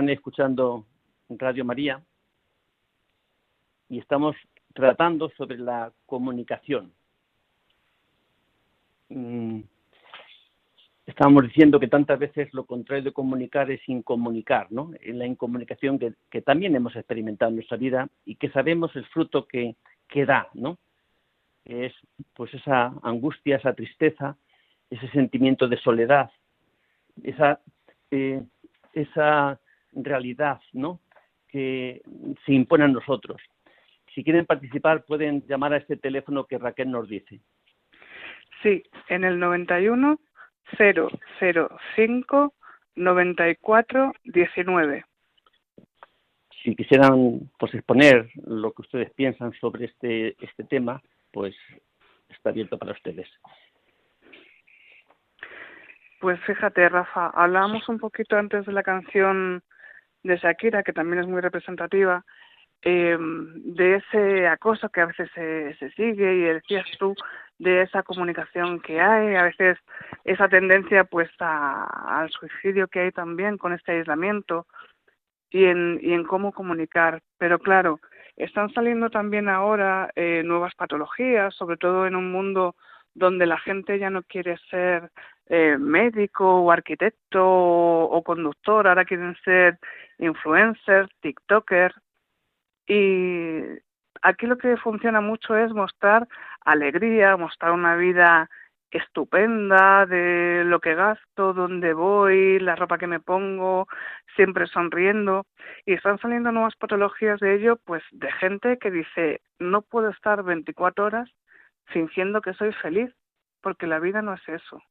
Están escuchando Radio María y estamos tratando sobre la comunicación. Mm, estábamos diciendo que tantas veces lo contrario de comunicar es incomunicar, ¿no? En la incomunicación que, también hemos experimentado en nuestra vida y que sabemos el fruto que, da, ¿no? Es pues esa angustia, esa tristeza, ese sentimiento de soledad, esa eh, esa realidad ¿no? que se impone a nosotros. Si quieren participar, pueden llamar a este teléfono que Raquel nos dice. Sí, en el 91 005 94 19. Si quisieran pues exponer lo que ustedes piensan sobre este este tema, pues está abierto para ustedes. Pues fíjate, Rafa, hablábamos un poquito antes de la canción de Shakira, que también es muy representativa, eh, de ese acoso que a veces se, sigue y decías tú de esa comunicación que hay, a veces esa tendencia pues al suicidio que hay también con este aislamiento y en, y en cómo comunicar. Pero claro, están saliendo también ahora eh, nuevas patologías, sobre todo en un mundo donde la gente ya no quiere ser eh, médico o arquitecto o, conductor, ahora quieren ser influencers, TikTokers. Y aquí lo que funciona mucho es mostrar alegría, mostrar una vida estupenda de lo que gasto, dónde voy, la ropa que me pongo, siempre sonriendo. Y están saliendo nuevas patologías de ello, pues de gente que dice, no puedo estar 24 horas fingiendo que soy feliz, porque la vida no es eso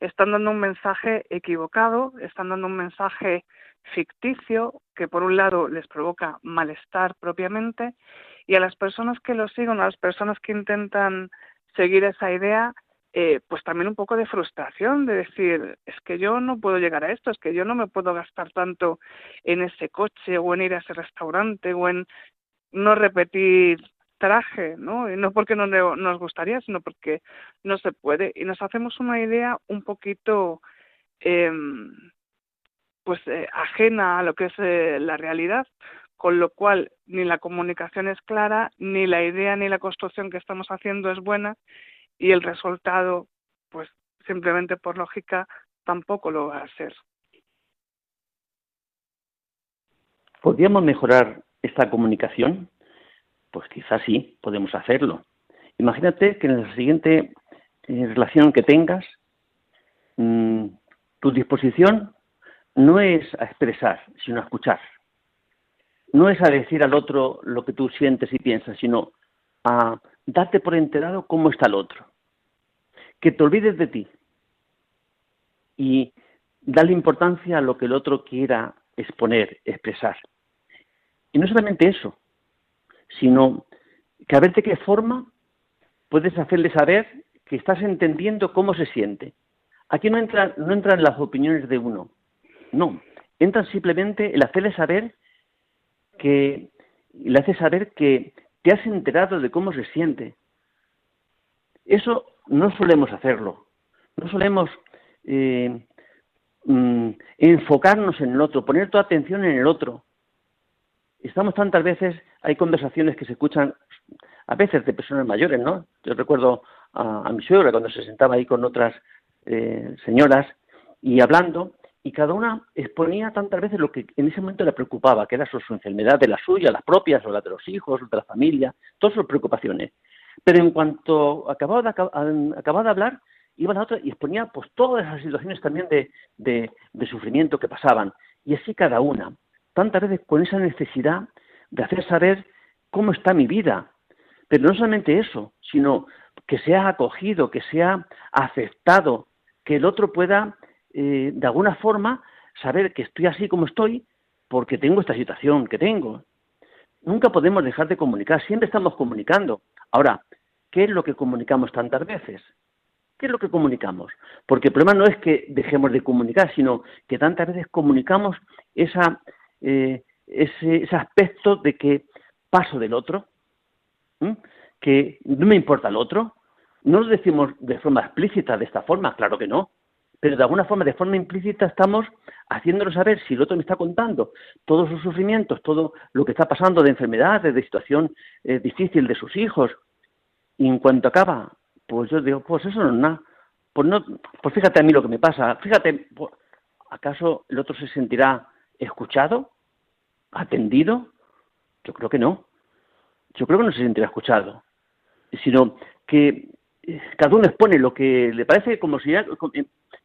están dando un mensaje equivocado, están dando un mensaje ficticio que por un lado les provoca malestar propiamente Y a las personas que lo siguen, a las personas que intentan seguir esa idea, eh, pues también un poco de frustración, de decir, es que yo no puedo llegar a esto, es que yo no me puedo gastar tanto en ese coche o en ir a ese restaurante o en no repetir traje, ¿no? Y no porque no nos gustaría, sino porque no se puede. Y nos hacemos una idea un poquito, eh, pues, eh, ajena a lo que es eh, la realidad, con lo cual ni la comunicación es clara, ni la idea ni la construcción que estamos haciendo es buena y el resultado, pues, simplemente por lógica, tampoco lo va a ser. ¿Podríamos mejorar esta comunicación? Pues quizás sí, podemos hacerlo. Imagínate que en la siguiente eh, relación que tengas, mm, tu disposición no es a expresar, sino a escuchar. No es a decir al otro lo que tú sientes y piensas, sino a darte por enterado cómo está el otro. Que te olvides de ti y darle importancia a lo que el otro quiera exponer, expresar. Y no solamente eso, sino que a ver de qué forma puedes hacerle saber que estás entendiendo cómo se siente. Aquí no, entra, no entran las opiniones de uno, no, entra simplemente el hacerle saber que, le hace saber que te has enterado de cómo se siente. Eso no solemos hacerlo, no solemos eh, mm, enfocarnos en el otro, poner toda atención en el otro estamos tantas veces, hay conversaciones que se escuchan a veces de personas mayores, ¿no? Yo recuerdo a, mi suegra cuando se sentaba ahí con otras eh, señoras y hablando, y cada una exponía tantas veces lo que en ese momento le preocupaba, que era su, enfermedad, de la suya, las propias, o las de los hijos, de la familia, todas sus preocupaciones. Pero en cuanto acababa de, acababa de hablar, iba la otra y exponía pues todas esas situaciones también de, de sufrimiento que pasaban. Y así cada una tantas veces con esa necesidad de hacer saber cómo está mi vida. Pero no solamente eso, sino que sea acogido, que sea aceptado, que el otro pueda, eh, de alguna forma, saber que estoy así como estoy porque tengo esta situación que tengo. Nunca podemos dejar de comunicar, siempre estamos comunicando. Ahora, ¿qué es lo que comunicamos tantas veces? ¿Qué es lo que comunicamos? Porque el problema no es que dejemos de comunicar, sino que tantas veces comunicamos esa eh, ese, aspecto de que paso del otro, que no me importa el otro. No lo decimos de forma explícita de esta forma, claro que no, pero de alguna forma, de forma implícita, estamos haciéndolo saber si el otro me está contando todos sus sufrimientos, todo lo que está pasando de enfermedades, de situación eh, difícil de sus hijos. Y en cuanto acaba, pues yo digo, pues eso no es nada. Pues, no, pues fíjate a mí lo que me pasa. Fíjate, ¿acaso el otro se sentirá escuchado? Atendido? Yo creo que no. Yo creo que no se sentirá escuchado, sino que eh, cada uno expone lo que le parece como si,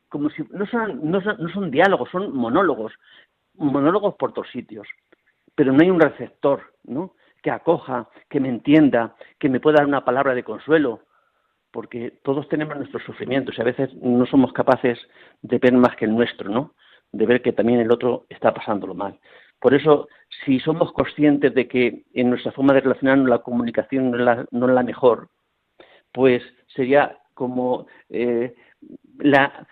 como si no, son, no, son, no son diálogos, son monólogos, monólogos por todos sitios, pero no hay un receptor, ¿no? que acoja, que me entienda, que me pueda dar una palabra de consuelo, porque todos tenemos nuestros sufrimientos y a veces no somos capaces de ver más que el nuestro, ¿no? De ver que también el otro está pasándolo mal. Por eso, si somos conscientes de que en nuestra forma de relacionarnos la comunicación no es la, mejor, pues sería como eh, la,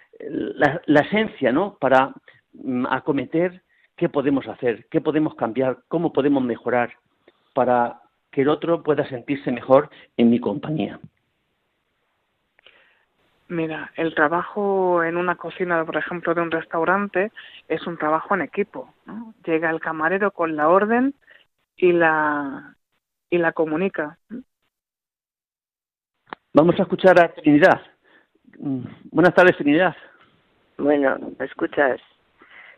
esencia ¿no? para mm, acometer qué podemos hacer, qué podemos cambiar, cómo podemos mejorar para que el otro pueda sentirse mejor en mi compañía. Mira, el trabajo en una cocina, por ejemplo, de un restaurante es un trabajo en equipo. ¿no? Llega el camarero con la orden y la y la comunica. Vamos a escuchar a Trinidad. Mm, buenas tardes, Trinidad. Bueno, ¿me escuchas?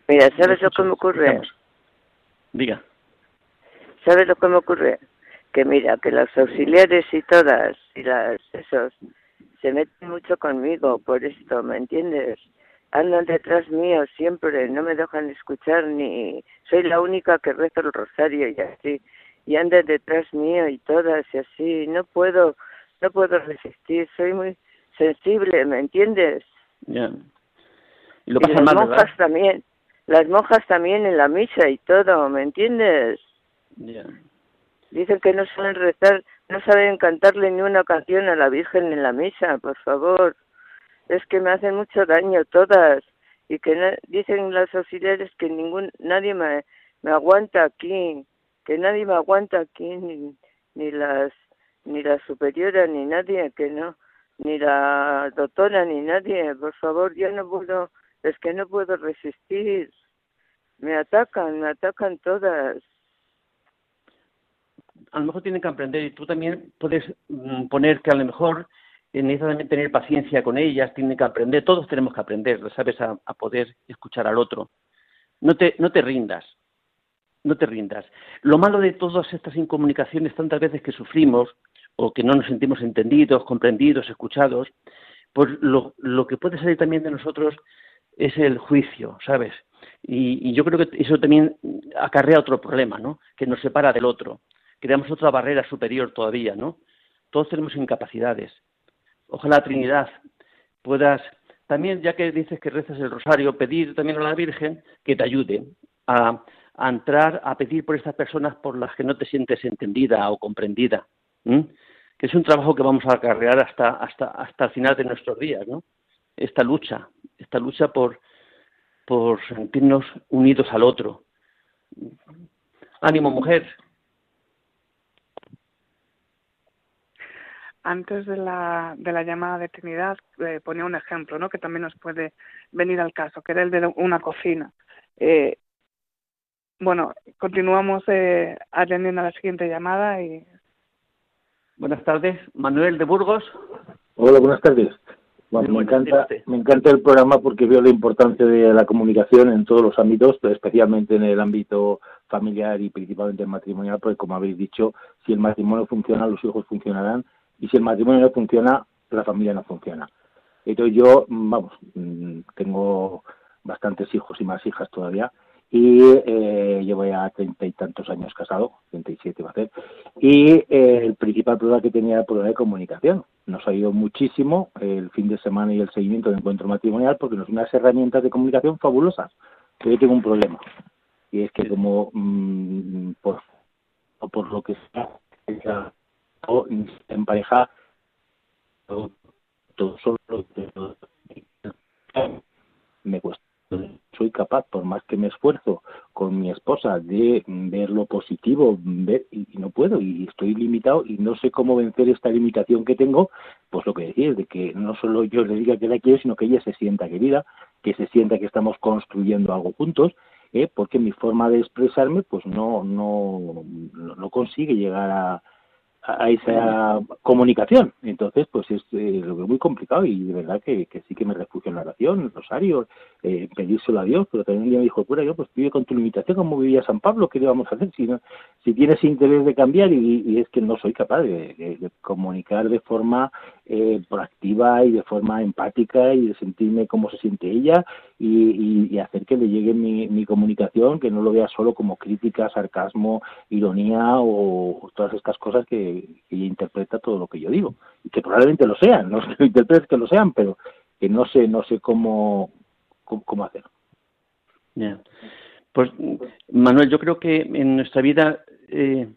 Mira, ¿sabes lo que me ocurre? Diga. ¿Sabes lo que me ocurre? Que mira, que los auxiliares y todas, y las, esos, se meten mucho conmigo por esto, ¿me entiendes? Andan detrás mío siempre, no me dejan escuchar ni soy la única que rezo el rosario y así y andan detrás mío y todas y así, no puedo no puedo resistir, soy muy sensible, ¿me entiendes? Ya. Y lo las monjas también, las monjas también en la misa y todo, ¿me entiendes? Ya. Dicen que no saben rezar, no saben cantarle ni una canción a la Virgen en la misa, por favor. Es que me hacen mucho daño todas y que dicen las auxiliares que ningún nadie me, me aguanta aquí, que nadie me aguanta aquí ni, ni las ni la superiora ni nadie, que no ni la doctora ni nadie, por favor, yo no puedo, es que no puedo resistir. Me atacan, me atacan todas a lo mejor tienen que aprender y tú también puedes mm, poner que a lo mejor necesitan también tener paciencia con ellas, tienen que aprender, todos tenemos que aprender, ¿sabes? A, a, poder escuchar al otro. No te, no te rindas, no te rindas. Lo malo de todas estas incomunicaciones, tantas veces que sufrimos o que no nos sentimos entendidos, comprendidos, escuchados, pues lo, lo que puede salir también de nosotros es el juicio, ¿sabes? Y, y yo creo que eso también acarrea otro problema, ¿no? Que nos separa del otro creamos otra barrera superior todavía, ¿no? Todos tenemos incapacidades. Ojalá Trinidad puedas también, ya que dices que rezas el rosario, pedir también a la Virgen que te ayude a, entrar, a pedir por estas personas por las que no te sientes entendida o comprendida. Que es un trabajo que vamos a acarrear hasta, hasta, hasta el final de nuestros días, ¿no? Esta lucha, esta lucha por, por sentirnos unidos al otro. Ánimo, mujer, antes de la, de la llamada de Trinidad eh, ponía un ejemplo, ¿no? Que también nos puede venir al caso, que era el de una cocina. Eh, bueno, continuamos eh, atendiendo a la siguiente llamada y. Buenas tardes, Manuel de Burgos. Hola, buenas tardes. Bueno, me encanta, me encanta el programa porque veo la importancia de la comunicación en todos los ámbitos, pero especialmente en el ámbito familiar y principalmente el matrimonial, porque como habéis dicho, si el matrimonio funciona, los hijos funcionarán y si el matrimonio no funciona, la familia no funciona. Entonces yo, vamos, mm, tengo bastantes hijos y más hijas todavía y eh, llevo ya treinta y tantos años casado, treinta y siete va a ser, y eh, el principal problema que tenía era el problema de comunicación. Nos ha ido muchísimo el fin de semana y el seguimiento del encuentro matrimonial porque nos unas herramientas de comunicación fabulosas. Pero yo tengo un problema y es que como mm, por, por lo que sea o en pareja todo, solo me cuesta soy capaz por más que me esfuerzo con mi esposa de ver lo positivo y, no puedo y estoy limitado y no sé cómo vencer esta limitación que tengo pues lo que decir de que no solo yo le diga que la quiero sino que ella se sienta querida que se sienta que estamos construyendo algo juntos ¿eh? porque mi forma de expresarme pues no no no consigue llegar a a esa comunicación. Entonces, pues es eh, muy complicado y de verdad que, sí que me refugio en la oración, en el rosario, eh, pedírselo a Dios, pero también un día me dijo, cura, yo pues vive con tu limitación como vivía San Pablo, ¿qué le vamos a hacer si, no, si tienes interés de cambiar? Y, es que no soy capaz de, comunicar de forma eh, proactiva y de forma empática y de sentirme cómo se siente ella y, hacer que le llegue mi, mi comunicación, que no lo vea solo como crítica, sarcasmo, ironía o todas estas cosas que ella interpreta todo lo que yo digo. Y que probablemente lo sean, no *laughs* que lo que lo sean, pero que no sé no sé cómo cómo, hacer. Pues Manuel, yo creo que en nuestra vida eh,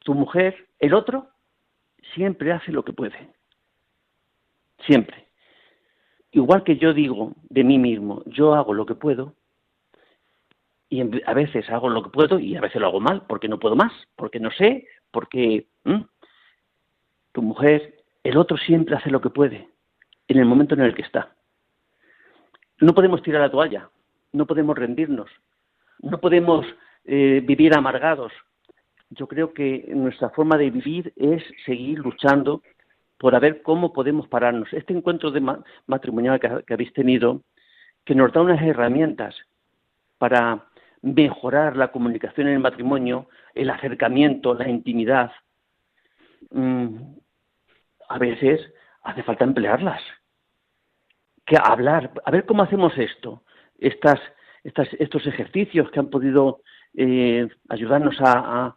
tu mujer, el otro, siempre hace lo que puede. Siempre. Igual que yo digo de mí mismo, yo hago lo que puedo, y a veces hago lo que puedo y a veces lo hago mal, porque no puedo más, porque no sé, porque tu mujer, el otro siempre hace lo que puede, en el momento en el que está. No podemos tirar la toalla, no podemos rendirnos, no podemos eh, vivir amargados. Yo creo que nuestra forma de vivir es seguir luchando por ver cómo podemos pararnos. Este encuentro de matrimonial que habéis tenido, que nos da unas herramientas para mejorar la comunicación en el matrimonio, el acercamiento, la intimidad, mm, a veces hace falta emplearlas. Que hablar, a ver cómo hacemos esto, estas, estas, estos ejercicios que han podido eh, ayudarnos a,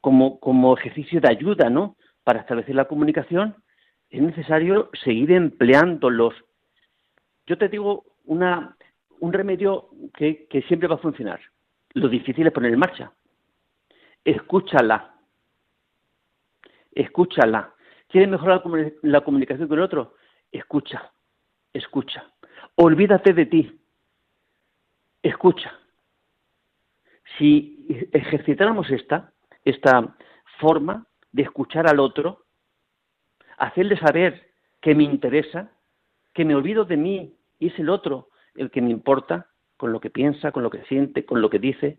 como, como ejercicio de ayuda, ¿no? Para establecer la comunicación, es necesario seguir empleándolos. Yo te digo una, un remedio que, siempre va a funcionar. Lo difícil es poner en marcha. escúchala. Escúchala. ¿Quieres mejorar la comunicación con el otro? Escucha, escucha. Olvídate de ti. Escucha. Si ejercitáramos esta, esta forma de escuchar al otro, hacerle saber que me interesa, que me olvido de mí y es el otro el que me importa, con lo que piensa, con lo que siente, con lo que dice,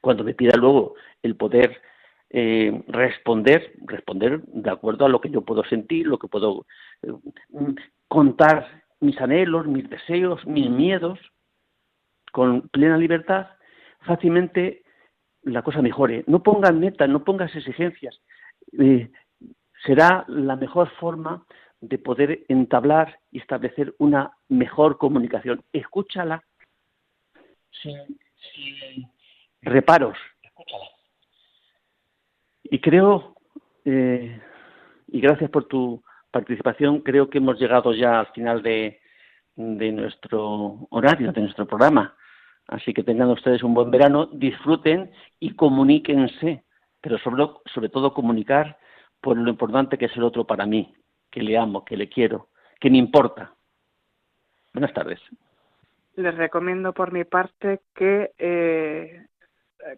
cuando me pida luego el poder eh, responder, responder de acuerdo a lo que yo puedo sentir, lo que puedo eh, contar mis anhelos, mis deseos, mis miedos, con plena libertad, fácilmente la cosa mejore. No pongas metas, no pongas exigencias. Eh, será la mejor forma de poder entablar y establecer una mejor comunicación. Escúchala sin, reparos. Escúchala. Y creo, eh, y gracias por tu participación, creo que hemos llegado ya al final de, de nuestro horario, de nuestro programa. Así que tengan ustedes un buen verano, disfruten y comuníquense, pero sobre, todo comunicar por lo importante que es el otro para mí, que le amo, que le quiero, que me importa. Buenas tardes. Les recomiendo por mi parte que eh,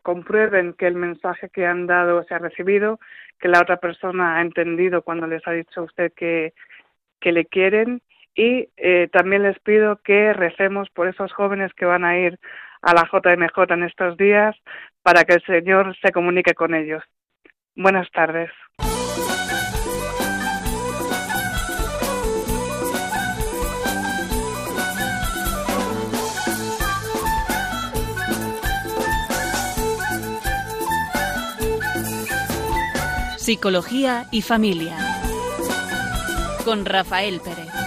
comprueben que el mensaje que han dado se ha recibido, que la otra persona ha entendido cuando les ha dicho a usted que le quieren y eh, también les pido que recemos por esos jóvenes que van a ir a la JMJ en estos días para que el Señor se comunique con ellos. Buenas tardes. Psicología y familia. Con Rafael Pérez.